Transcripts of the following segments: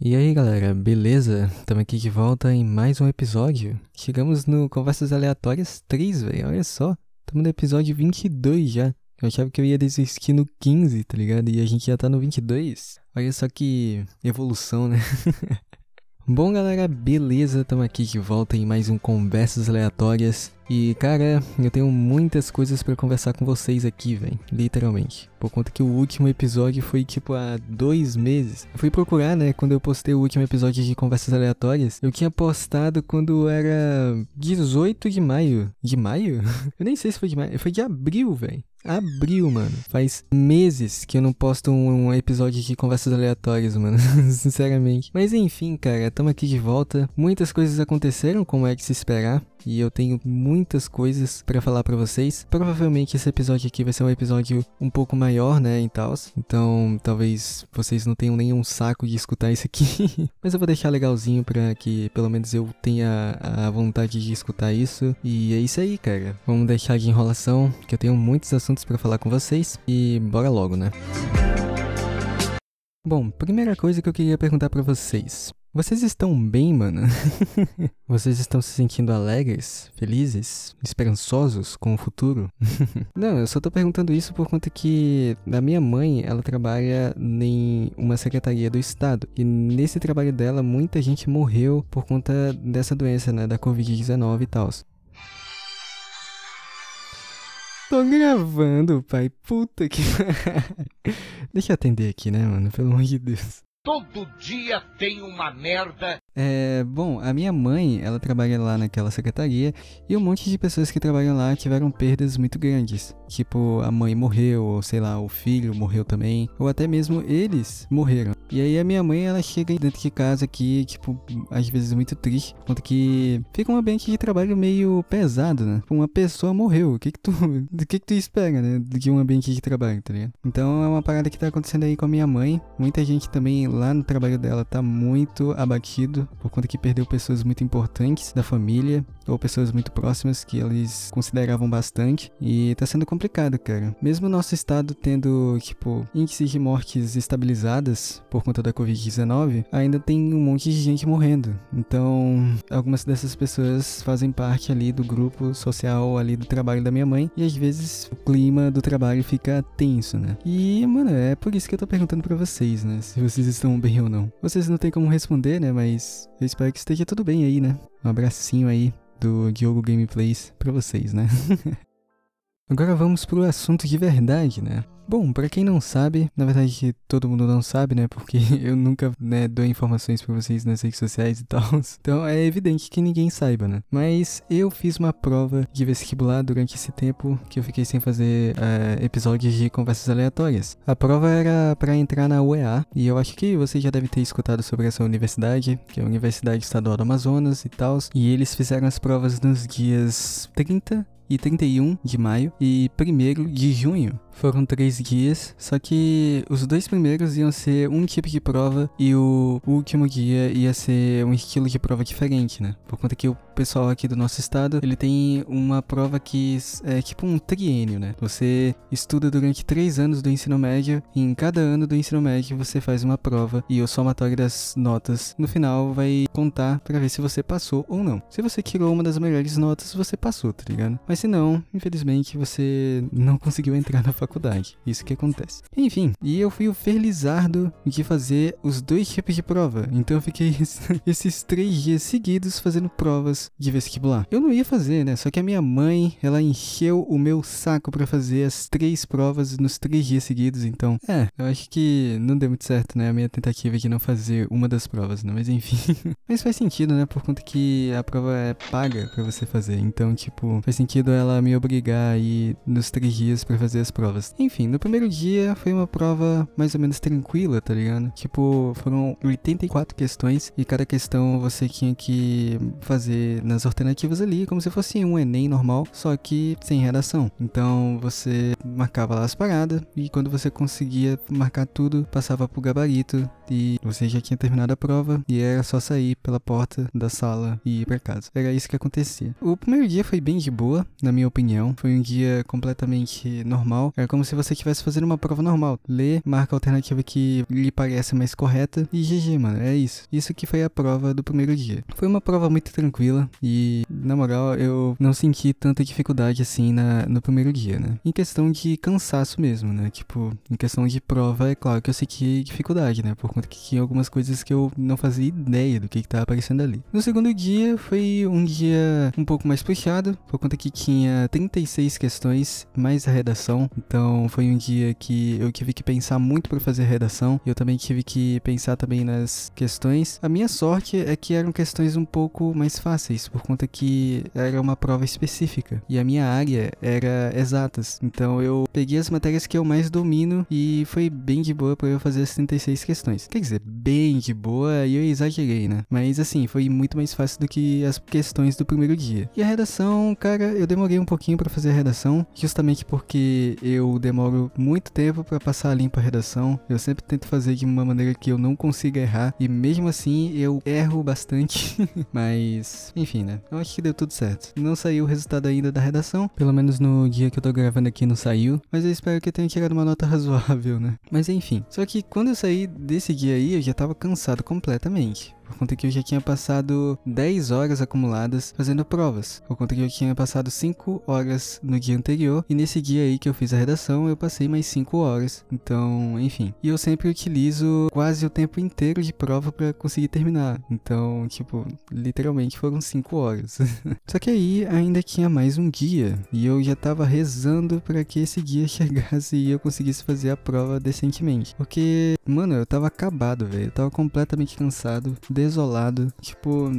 E aí galera, beleza? Estamos aqui de volta em mais um episódio. Chegamos no Conversas Aleatórias 3, velho. Olha só, estamos no episódio 22 já. Eu achava que eu ia desistir no 15, tá ligado? E a gente já tá no 22. Olha só que evolução, né? Bom, galera, beleza? Estamos aqui de volta em mais um Conversas Aleatórias. E, cara, eu tenho muitas coisas para conversar com vocês aqui, velho. Literalmente. Por conta que o último episódio foi, tipo, há dois meses. Eu fui procurar, né, quando eu postei o último episódio de Conversas Aleatórias. Eu tinha postado quando era 18 de maio. De maio? eu nem sei se foi de maio. Foi de abril, velho. Abril, mano. Faz meses que eu não posto um episódio de conversas aleatórias, mano. Sinceramente. Mas enfim, cara, tamo aqui de volta. Muitas coisas aconteceram, como é de se esperar e eu tenho muitas coisas para falar para vocês. Provavelmente esse episódio aqui vai ser um episódio um pouco maior, né, e tal. Então, talvez vocês não tenham nenhum saco de escutar isso aqui, mas eu vou deixar legalzinho para que pelo menos eu tenha a vontade de escutar isso. E é isso aí, cara. Vamos deixar de enrolação, que eu tenho muitos assuntos para falar com vocês e bora logo, né? Bom, primeira coisa que eu queria perguntar para vocês. Vocês estão bem, mano? Vocês estão se sentindo alegres, felizes, esperançosos com o futuro? Não, eu só tô perguntando isso por conta que a minha mãe, ela trabalha em uma secretaria do estado e nesse trabalho dela muita gente morreu por conta dessa doença, né, da COVID-19 e tal. Tô gravando, pai. Puta que. Deixa eu atender aqui, né, mano? Pelo amor de Deus. Todo dia tem uma merda. É, bom, a minha mãe, ela trabalha lá naquela secretaria e um monte de pessoas que trabalham lá tiveram perdas muito grandes. Tipo, a mãe morreu, ou sei lá, o filho morreu também, ou até mesmo eles morreram. E aí a minha mãe, ela chega dentro de casa aqui, tipo, às vezes muito triste, quanto que fica um ambiente de trabalho meio pesado, né? Uma pessoa morreu, o que que tu, do que que tu espera, né? De um ambiente de trabalho, tá ligado? Então é uma parada que tá acontecendo aí com a minha mãe. Muita gente também lá no trabalho dela tá muito abatido por conta que perdeu pessoas muito importantes da família ou pessoas muito próximas que eles consideravam bastante e tá sendo complicado, cara. Mesmo o nosso estado tendo, tipo, índices de mortes estabilizadas por conta da Covid-19, ainda tem um monte de gente morrendo. Então, algumas dessas pessoas fazem parte ali do grupo social ali do trabalho da minha mãe e às vezes o clima do trabalho fica tenso, né? E, mano, é por isso que eu tô perguntando para vocês, né? Se vocês estão bem ou não. Vocês não têm como responder, né? Mas eu espero que esteja tudo bem aí, né? Um abracinho aí do Diogo Gameplays pra vocês, né? Agora vamos pro assunto de verdade, né? Bom, para quem não sabe, na verdade todo mundo não sabe, né? Porque eu nunca né, dou informações para vocês nas redes sociais e tal. Então é evidente que ninguém saiba, né? Mas eu fiz uma prova de vestibular durante esse tempo que eu fiquei sem fazer uh, episódios de conversas aleatórias. A prova era para entrar na UEA e eu acho que você já deve ter escutado sobre essa universidade, que é a Universidade Estadual do Amazonas e tal. E eles fizeram as provas nos dias 30 e 31 de maio e 1 de junho. Foram três dias, só que os dois primeiros iam ser um tipo de prova e o último dia ia ser um estilo de prova diferente, né? Por conta que o pessoal aqui do nosso estado, ele tem uma prova que é tipo um triênio, né? Você estuda durante três anos do ensino médio e em cada ano do ensino médio você faz uma prova e o somatório das notas no final vai contar para ver se você passou ou não. Se você tirou uma das melhores notas, você passou, tá ligado? Mas se não, infelizmente você não conseguiu entrar na faculdade faculdade. Isso que acontece. Enfim, e eu fui o felizardo de fazer os dois tipos de prova. Então eu fiquei esses três dias seguidos fazendo provas de vestibular. Eu não ia fazer, né? Só que a minha mãe, ela encheu o meu saco para fazer as três provas nos três dias seguidos. Então, é, eu acho que não deu muito certo, né? A minha tentativa de não fazer uma das provas, né? Mas enfim. Mas faz sentido, né? Por conta que a prova é paga para você fazer. Então, tipo, faz sentido ela me obrigar a ir nos três dias para fazer as provas. Enfim, no primeiro dia foi uma prova mais ou menos tranquila, tá ligado? Tipo, foram 84 questões e cada questão você tinha que fazer nas alternativas ali, como se fosse um Enem normal, só que sem redação. Então você marcava lá as paradas e quando você conseguia marcar tudo, passava pro gabarito e você já tinha terminado a prova e era só sair pela porta da sala e ir para casa. Era isso que acontecia. O primeiro dia foi bem de boa, na minha opinião. Foi um dia completamente normal. Era como se você estivesse fazendo uma prova normal. Lê, marca a alternativa que lhe parece mais correta e GG, mano. É isso. Isso que foi a prova do primeiro dia. Foi uma prova muito tranquila e, na moral, eu não senti tanta dificuldade assim na, no primeiro dia, né? Em questão de cansaço mesmo, né? Tipo, em questão de prova, é claro que eu senti dificuldade, né? Por conta que tinha algumas coisas que eu não fazia ideia do que, que tava aparecendo ali. No segundo dia foi um dia um pouco mais puxado, por conta que tinha 36 questões, mais a redação. Então foi um dia que eu tive que pensar muito para fazer a redação. Eu também tive que pensar também nas questões. A minha sorte é que eram questões um pouco mais fáceis, por conta que era uma prova específica. E a minha área era exatas. Então eu peguei as matérias que eu mais domino e foi bem de boa para eu fazer as 36 questões. Quer dizer, bem de boa e eu exagerei, né? Mas assim, foi muito mais fácil do que as questões do primeiro dia. E a redação, cara, eu demorei um pouquinho para fazer a redação, justamente porque eu demoro muito tempo para passar limpo a redação. Eu sempre tento fazer de uma maneira que eu não consiga errar e mesmo assim eu erro bastante. Mas, enfim, né? Eu acho que deu tudo certo. Não saiu o resultado ainda da redação, pelo menos no dia que eu tô gravando aqui não saiu, mas eu espero que eu tenha tirado uma nota razoável, né? Mas enfim, só que quando eu saí desse dia aí, eu já tava cansado completamente por conta que eu já tinha passado 10 horas acumuladas fazendo provas, por conta que eu tinha passado 5 horas no dia anterior, e nesse dia aí que eu fiz a redação eu passei mais 5 horas, então, enfim. E eu sempre utilizo quase o tempo inteiro de prova para conseguir terminar, então, tipo, literalmente foram 5 horas. Só que aí ainda tinha mais um dia, e eu já tava rezando para que esse dia chegasse e eu conseguisse fazer a prova decentemente, porque, mano, eu tava acabado, velho, eu tava completamente cansado desolado. Tipo,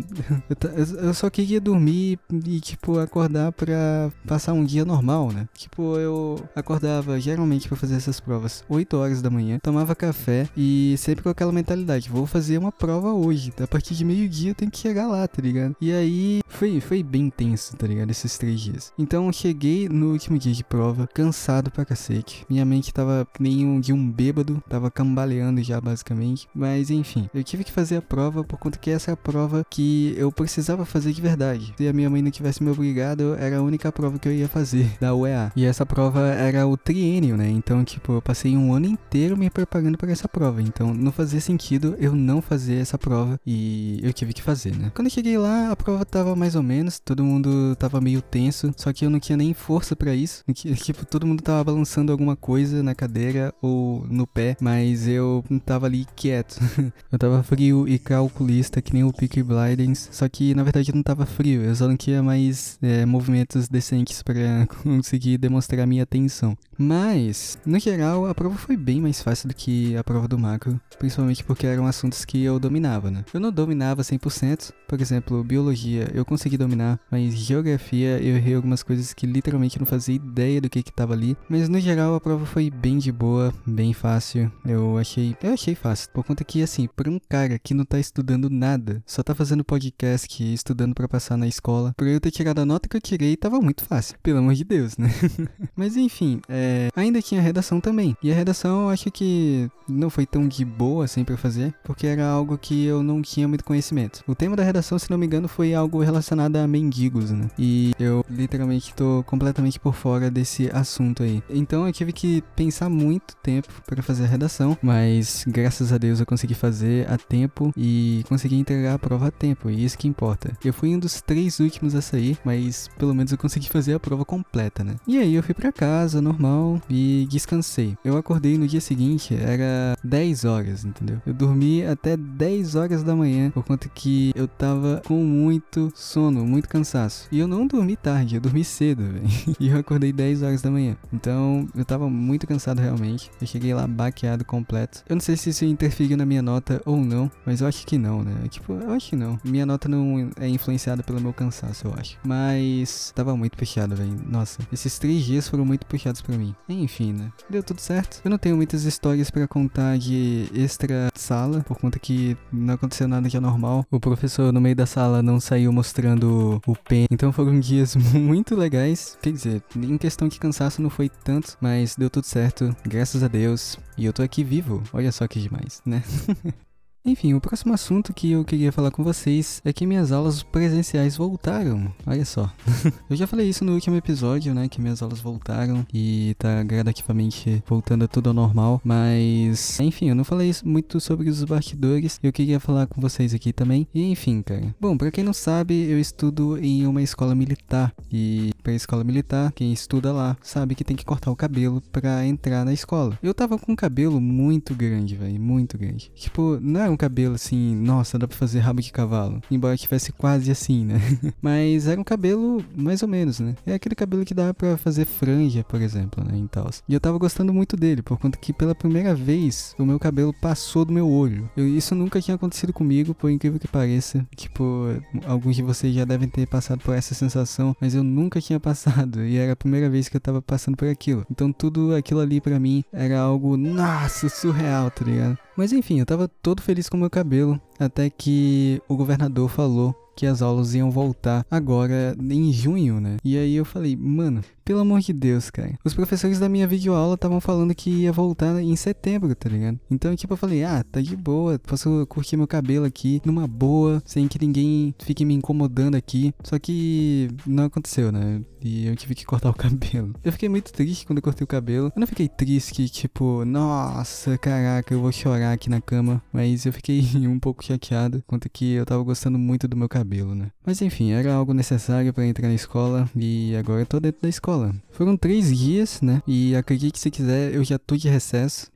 eu só queria dormir e, tipo, acordar pra passar um dia normal, né? Tipo, eu acordava geralmente pra fazer essas provas 8 horas da manhã, tomava café e sempre com aquela mentalidade: vou fazer uma prova hoje. A partir de meio-dia eu tenho que chegar lá, tá ligado? E aí foi, foi bem tenso, tá ligado? Esses três dias. Então cheguei no último dia de prova, cansado pra cacete. Minha mente tava nem um de um bêbado, tava cambaleando já basicamente. Mas enfim, eu tive que fazer a prova por conta que essa é a prova que eu precisava fazer de verdade. Se a minha mãe não tivesse me obrigado, era a única prova que eu ia fazer da UEA. E essa prova era o triênio, né? Então, tipo, eu passei um ano inteiro me preparando para essa prova. Então, não fazia sentido eu não fazer essa prova e eu tive que fazer, né? Quando eu cheguei lá, a prova tava mais ou menos, todo mundo tava meio tenso, só que eu não tinha nem força para isso. Tipo, todo mundo tava balançando alguma coisa na cadeira ou no pé, mas eu tava ali quieto. eu tava frio e calculando calculista que nem o Peaky Blinders, só que na verdade não tava frio, eu só não tinha mais é, movimentos decentes para conseguir demonstrar minha atenção. Mas, no geral, a prova foi bem mais fácil do que a prova do macro, principalmente porque eram assuntos que eu dominava, né? Eu não dominava 100%, por exemplo, biologia eu consegui dominar, mas geografia eu errei algumas coisas que literalmente não fazia ideia do que que tava ali, mas no geral a prova foi bem de boa, bem fácil. Eu achei, eu achei fácil, por conta que assim, para um cara que não tá estudando nada, só tá fazendo podcast e estudando para passar na escola, por eu ter tirado a nota que eu tirei, tava muito fácil, pelo amor de Deus, né? mas enfim, é ainda tinha redação também. E a redação eu acho que não foi tão de boa assim pra fazer, porque era algo que eu não tinha muito conhecimento. O tema da redação, se não me engano, foi algo relacionado a mendigos, né? E eu literalmente tô completamente por fora desse assunto aí. Então eu tive que pensar muito tempo para fazer a redação, mas graças a Deus eu consegui fazer a tempo e consegui entregar a prova a tempo, e isso que importa. Eu fui um dos três últimos a sair, mas pelo menos eu consegui fazer a prova completa, né? E aí eu fui para casa, normal e descansei. Eu acordei no dia seguinte, era 10 horas, entendeu? Eu dormi até 10 horas da manhã, por conta que eu tava com muito sono, muito cansaço. E eu não dormi tarde, eu dormi cedo, velho. E eu acordei 10 horas da manhã. Então, eu tava muito cansado realmente. Eu cheguei lá baqueado completo. Eu não sei se isso interferiu na minha nota ou não, mas eu acho que não, né? Tipo, eu acho que não. Minha nota não é influenciada pelo meu cansaço, eu acho. Mas tava muito puxado, velho. Nossa, esses três dias foram muito puxados para mim. Enfim, né? Deu tudo certo. Eu não tenho muitas histórias para contar de extra sala, por conta que não aconteceu nada de anormal. O professor no meio da sala não saiu mostrando o pen. Então foram dias muito legais. Quer dizer, em questão de cansaço não foi tanto, mas deu tudo certo, graças a Deus. E eu tô aqui vivo. Olha só que demais, né? Enfim, o próximo assunto que eu queria falar com vocês é que minhas aulas presenciais voltaram. Olha só. eu já falei isso no último episódio, né? Que minhas aulas voltaram e tá gradativamente voltando tudo ao normal. Mas, enfim, eu não falei muito sobre os bastidores. Eu queria falar com vocês aqui também. E enfim, cara. Bom, pra quem não sabe, eu estudo em uma escola militar. E pra escola militar, quem estuda lá sabe que tem que cortar o cabelo pra entrar na escola. Eu tava com um cabelo muito grande, velho. Muito grande. Tipo, não era um cabelo assim, nossa, dá pra fazer rabo de cavalo. Embora tivesse quase assim, né? Mas era um cabelo mais ou menos, né? É aquele cabelo que dá pra fazer franja, por exemplo, né? E tal. E eu tava gostando muito dele, por conta que pela primeira vez o meu cabelo passou do meu olho. Eu, isso nunca tinha acontecido comigo, por incrível que pareça. Tipo, alguns de vocês já devem ter passado por essa sensação, mas eu nunca tinha passado. E era a primeira vez que eu tava passando por aquilo. Então tudo aquilo ali para mim era algo, nossa, surreal, tá ligado? Mas enfim, eu tava todo feliz com o meu cabelo, até que o governador falou que as aulas iam voltar agora em junho, né? E aí eu falei, mano, pelo amor de Deus, cara. Os professores da minha videoaula estavam falando que ia voltar em setembro, tá ligado? Então, tipo, eu falei, ah, tá de boa, posso curtir meu cabelo aqui numa boa, sem que ninguém fique me incomodando aqui. Só que não aconteceu, né? E eu tive que cortar o cabelo. Eu fiquei muito triste quando eu cortei o cabelo. Eu não fiquei triste, tipo, nossa, caraca, eu vou chorar aqui na cama. Mas eu fiquei um pouco chateado, quanto que eu tava gostando muito do meu cabelo, né? Mas enfim, era algo necessário para entrar na escola e agora eu tô dentro da escola. Foram três dias, né? E acredite se quiser, eu já tô de recesso.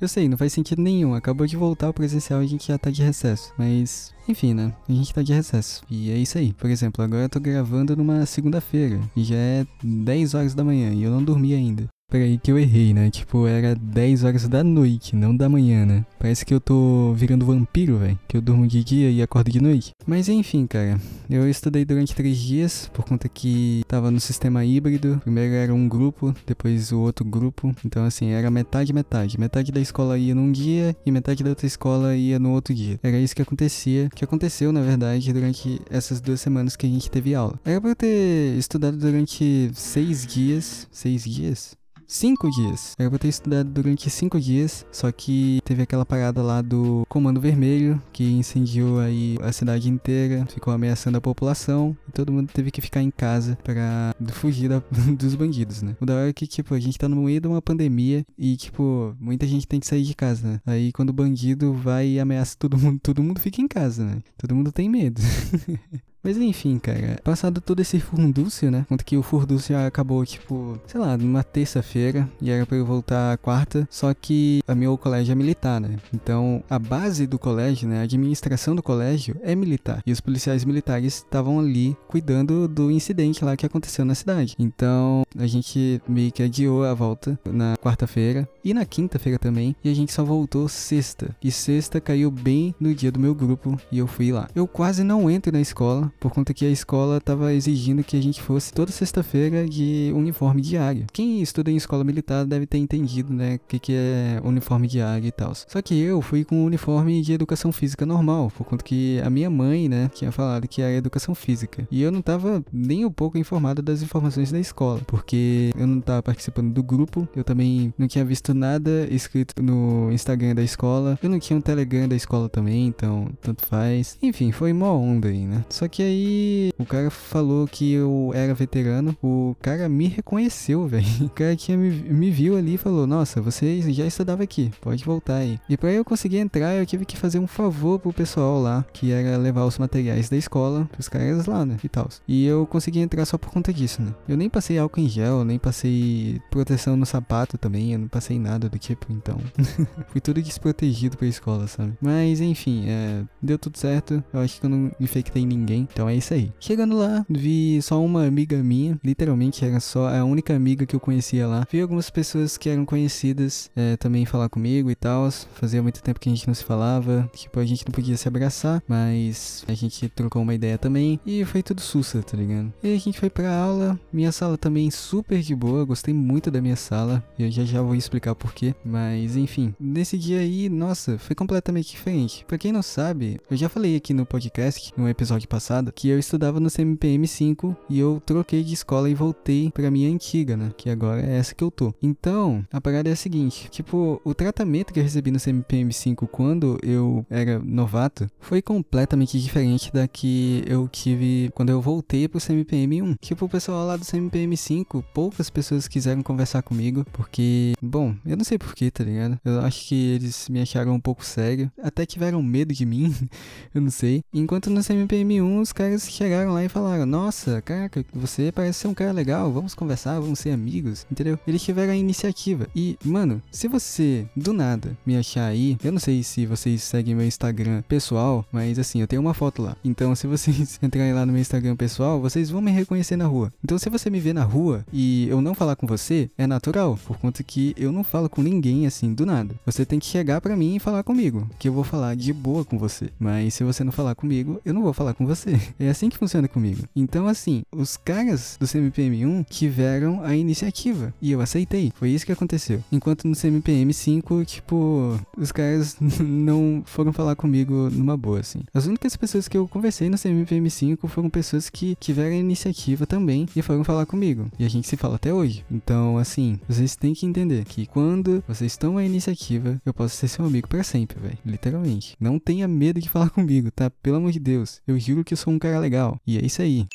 Eu sei, não faz sentido nenhum. Acabou de voltar ao presencial e a gente já tá de recesso. Mas, enfim, né? A gente tá de recesso. E é isso aí. Por exemplo, agora eu tô gravando numa segunda-feira. E já é 10 horas da manhã e eu não dormi ainda. Peraí que eu errei, né? Tipo, era 10 horas da noite, não da manhã, né? Parece que eu tô virando vampiro, velho. Que eu durmo de dia e acordo de noite. Mas enfim, cara. Eu estudei durante três dias, por conta que tava no sistema híbrido. Primeiro era um grupo, depois o outro grupo. Então, assim, era metade, metade. Metade da escola ia num dia e metade da outra escola ia no outro dia. Era isso que acontecia. Que aconteceu, na verdade, durante essas duas semanas que a gente teve aula. Era pra eu ter estudado durante seis dias. Seis dias? Cinco dias. Era pra ter estudado durante cinco dias, só que teve aquela parada lá do Comando Vermelho, que incendiou aí a cidade inteira, ficou ameaçando a população, e todo mundo teve que ficar em casa para fugir da, dos bandidos, né? O da hora é que, tipo, a gente tá no meio de uma pandemia e, tipo, muita gente tem que sair de casa, né? Aí quando o bandido vai e ameaça todo mundo, todo mundo fica em casa, né? Todo mundo tem medo. Mas enfim, cara, passado todo esse furdúncio, né? Conta que o furdúncio acabou, tipo, sei lá, numa terça-feira e era pra eu voltar quarta, só que a meu colégio é militar, né? Então a base do colégio, né? A administração do colégio é militar. E os policiais militares estavam ali cuidando do incidente lá que aconteceu na cidade. Então a gente meio que adiou a volta na quarta-feira e na quinta-feira também. E a gente só voltou sexta. E sexta caiu bem no dia do meu grupo e eu fui lá. Eu quase não entro na escola por conta que a escola estava exigindo que a gente fosse toda sexta-feira de uniforme diário. Quem estuda em escola militar deve ter entendido, né, o que, que é uniforme diário e tal. Só que eu fui com uniforme de educação física normal, por conta que a minha mãe, né, tinha falado que era educação física. E eu não estava nem um pouco informado das informações da escola, porque eu não estava participando do grupo, eu também não tinha visto nada escrito no Instagram da escola, eu não tinha um Telegram da escola também, então tanto faz. Enfim, foi mó onda aí, né? Só que aí o cara falou que eu era veterano, o cara me reconheceu, velho. O cara que me, me viu ali e falou: Nossa, você já estudava aqui, pode voltar aí. E para eu conseguir entrar, eu tive que fazer um favor pro pessoal lá, que era levar os materiais da escola pros caras lá, né? E tal. E eu consegui entrar só por conta disso, né? Eu nem passei álcool em gel, nem passei proteção no sapato também, eu não passei nada do tipo, então. Fui tudo desprotegido pra escola, sabe? Mas enfim, é, deu tudo certo. Eu acho que eu não infectei ninguém. Então é isso aí. Chegando lá, vi só uma amiga minha, literalmente era só a única amiga que eu conhecia lá. Vi algumas pessoas que eram conhecidas é, também falar comigo e tal. Fazia muito tempo que a gente não se falava, tipo, a gente não podia se abraçar, mas a gente trocou uma ideia também e foi tudo sussa, tá ligado? E a gente foi pra aula, minha sala também super de boa, gostei muito da minha sala, eu já já vou explicar porquê, mas enfim, nesse dia aí, nossa, foi completamente diferente. Pra quem não sabe, eu já falei aqui no podcast, no episódio passado passado, que eu estudava no CMPM 5 e eu troquei de escola e voltei pra minha antiga, né? Que agora é essa que eu tô. Então, a parada é a seguinte: tipo, o tratamento que eu recebi no CMPM 5 quando eu era novato foi completamente diferente da que eu tive quando eu voltei pro CMPM 1. Tipo, o pessoal lá do CMPM 5, poucas pessoas quiseram conversar comigo, porque, bom, eu não sei porquê, tá ligado? Eu acho que eles me acharam um pouco sério, até tiveram medo de mim, eu não sei. Enquanto no CMPM 1, os caras chegaram lá e falaram: Nossa, caraca, você parece ser um cara legal, vamos conversar, vamos ser amigos, entendeu? Eles tiveram a iniciativa. E, mano, se você do nada me achar aí, eu não sei se vocês seguem meu Instagram pessoal, mas assim, eu tenho uma foto lá. Então, se vocês entrarem lá no meu Instagram pessoal, vocês vão me reconhecer na rua. Então, se você me ver na rua e eu não falar com você, é natural, por conta que eu não falo com ninguém assim do nada. Você tem que chegar para mim e falar comigo, que eu vou falar de boa com você. Mas se você não falar comigo, eu não vou falar com você. É assim que funciona comigo. Então, assim, os caras do CMPM1 tiveram a iniciativa e eu aceitei. Foi isso que aconteceu. Enquanto no CMPM5, tipo, os caras não foram falar comigo numa boa, assim. As únicas pessoas que eu conversei no CMPM5 foram pessoas que tiveram a iniciativa também e foram falar comigo. E a gente se fala até hoje. Então, assim, vocês têm que entender que quando vocês tomam a iniciativa, eu posso ser seu amigo para sempre, velho. Literalmente. Não tenha medo de falar comigo, tá? Pelo amor de Deus. Eu juro que eu sou um cara legal. E é isso aí.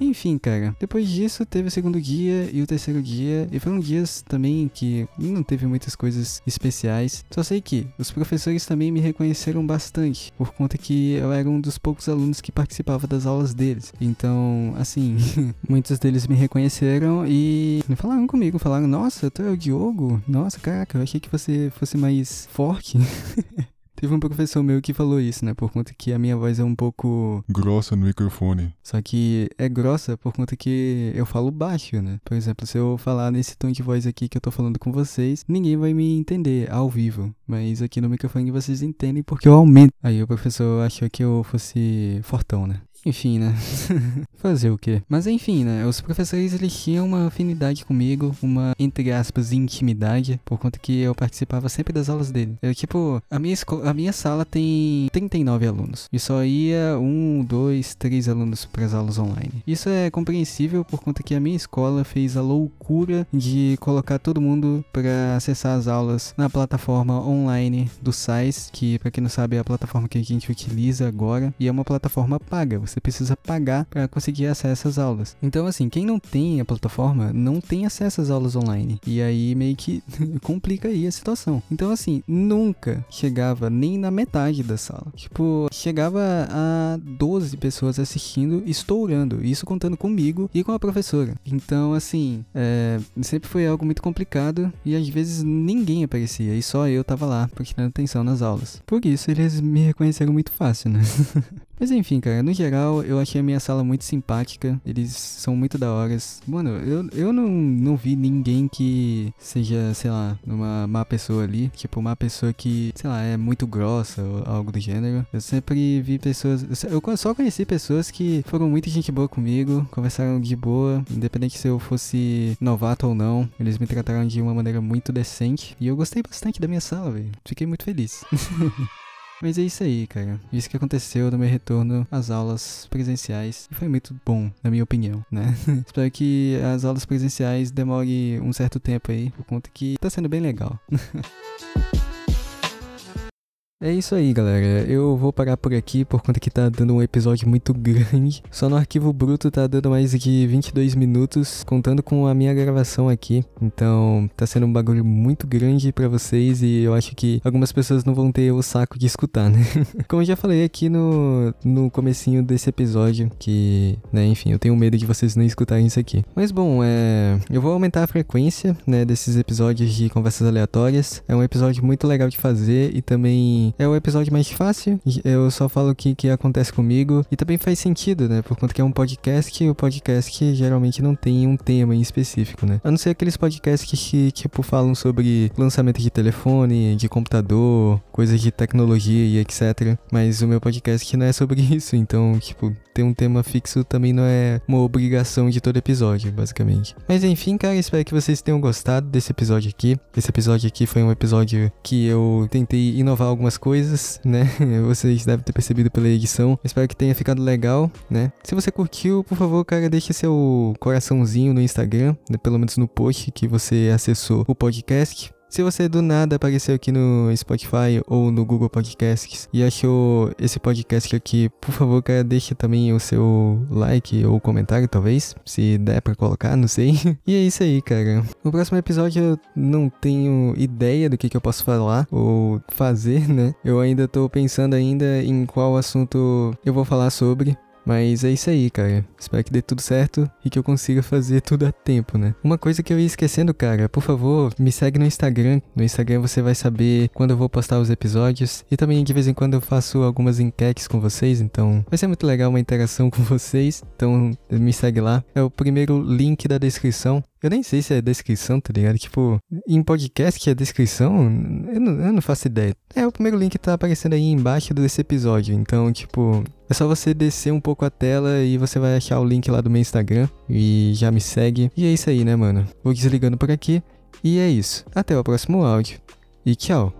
Enfim, cara, depois disso teve o segundo dia e o terceiro dia, e foram dias também que não teve muitas coisas especiais. Só sei que os professores também me reconheceram bastante, por conta que eu era um dos poucos alunos que participava das aulas deles. Então, assim, muitos deles me reconheceram e falaram comigo, falaram: Nossa, tu é o Diogo? Nossa, caraca, eu achei que você fosse mais forte. Teve um professor meu que falou isso, né? Por conta que a minha voz é um pouco. Grossa no microfone. Só que é grossa por conta que eu falo baixo, né? Por exemplo, se eu falar nesse tom de voz aqui que eu tô falando com vocês, ninguém vai me entender ao vivo. Mas aqui no microfone vocês entendem porque eu aumento. Aí o professor achou que eu fosse fortão, né? Enfim, né? Fazer o quê? Mas enfim, né? Os professores eles tinham uma afinidade comigo, uma, entre aspas, intimidade, por conta que eu participava sempre das aulas dele. Eu, tipo, a minha, a minha sala tem 39 alunos. E só ia um, dois, três alunos para as aulas online. Isso é compreensível por conta que a minha escola fez a loucura de colocar todo mundo para acessar as aulas na plataforma online do SAIS, que, para quem não sabe, é a plataforma que a gente utiliza agora. E é uma plataforma paga. Você você precisa pagar para conseguir acesso às aulas. Então, assim, quem não tem a plataforma não tem acesso às aulas online. E aí meio que complica aí a situação. Então, assim, nunca chegava nem na metade da sala. Tipo, chegava a 12 pessoas assistindo, estourando. Isso contando comigo e com a professora. Então, assim, é, sempre foi algo muito complicado e às vezes ninguém aparecia e só eu tava lá prestando atenção nas aulas. Por isso eles me reconheceram muito fácil, né? Mas enfim, cara, no geral eu achei a minha sala muito simpática. Eles são muito da hora. Mano, eu, eu não, não vi ninguém que seja, sei lá, uma má pessoa ali. Tipo, uma pessoa que, sei lá, é muito grossa ou algo do gênero. Eu sempre vi pessoas. Eu só conheci pessoas que foram muito gente boa comigo, conversaram de boa, independente se eu fosse novato ou não. Eles me trataram de uma maneira muito decente. E eu gostei bastante da minha sala, velho. Fiquei muito feliz. Mas é isso aí, cara. Isso que aconteceu no meu retorno às aulas presenciais. E foi muito bom, na minha opinião, né? Espero que as aulas presenciais demorem um certo tempo aí, por conta que tá sendo bem legal. É isso aí, galera. Eu vou parar por aqui por conta que tá dando um episódio muito grande. Só no arquivo bruto tá dando mais de 22 minutos, contando com a minha gravação aqui. Então, tá sendo um bagulho muito grande para vocês e eu acho que algumas pessoas não vão ter o saco de escutar, né? Como eu já falei aqui no, no comecinho desse episódio, que, né, enfim, eu tenho medo de vocês não escutarem isso aqui. Mas bom, é... Eu vou aumentar a frequência, né, desses episódios de conversas aleatórias. É um episódio muito legal de fazer e também é o episódio mais fácil. Eu só falo o que, que acontece comigo. E também faz sentido, né? Por conta que é um podcast. E o podcast geralmente não tem um tema em específico, né? A não ser aqueles podcasts que, tipo, falam sobre lançamento de telefone, de computador, coisas de tecnologia e etc. Mas o meu podcast não é sobre isso. Então, tipo, ter um tema fixo também não é uma obrigação de todo episódio, basicamente. Mas enfim, cara, espero que vocês tenham gostado desse episódio aqui. Esse episódio aqui foi um episódio que eu tentei inovar algumas coisas, né? Vocês devem ter percebido pela edição. Espero que tenha ficado legal, né? Se você curtiu, por favor, cara, deixe seu coraçãozinho no Instagram, né? pelo menos no post que você acessou o podcast. Se você do nada apareceu aqui no Spotify ou no Google Podcasts e achou esse podcast aqui, por favor, cara, deixa também o seu like ou comentário, talvez, se der para colocar, não sei. E é isso aí, cara. No próximo episódio eu não tenho ideia do que, que eu posso falar ou fazer, né? Eu ainda tô pensando ainda em qual assunto eu vou falar sobre. Mas é isso aí, cara. Espero que dê tudo certo e que eu consiga fazer tudo a tempo, né? Uma coisa que eu ia esquecendo, cara, por favor, me segue no Instagram. No Instagram você vai saber quando eu vou postar os episódios. E também de vez em quando eu faço algumas enquetes com vocês, então vai ser muito legal uma interação com vocês. Então me segue lá. É o primeiro link da descrição. Eu nem sei se é descrição, tá ligado? Tipo, em podcast que é descrição, eu não, eu não faço ideia. É o primeiro link tá aparecendo aí embaixo desse episódio. Então, tipo, é só você descer um pouco a tela e você vai achar o link lá do meu Instagram e já me segue. E é isso aí, né, mano? Vou desligando por aqui. E é isso. Até o próximo áudio. E tchau.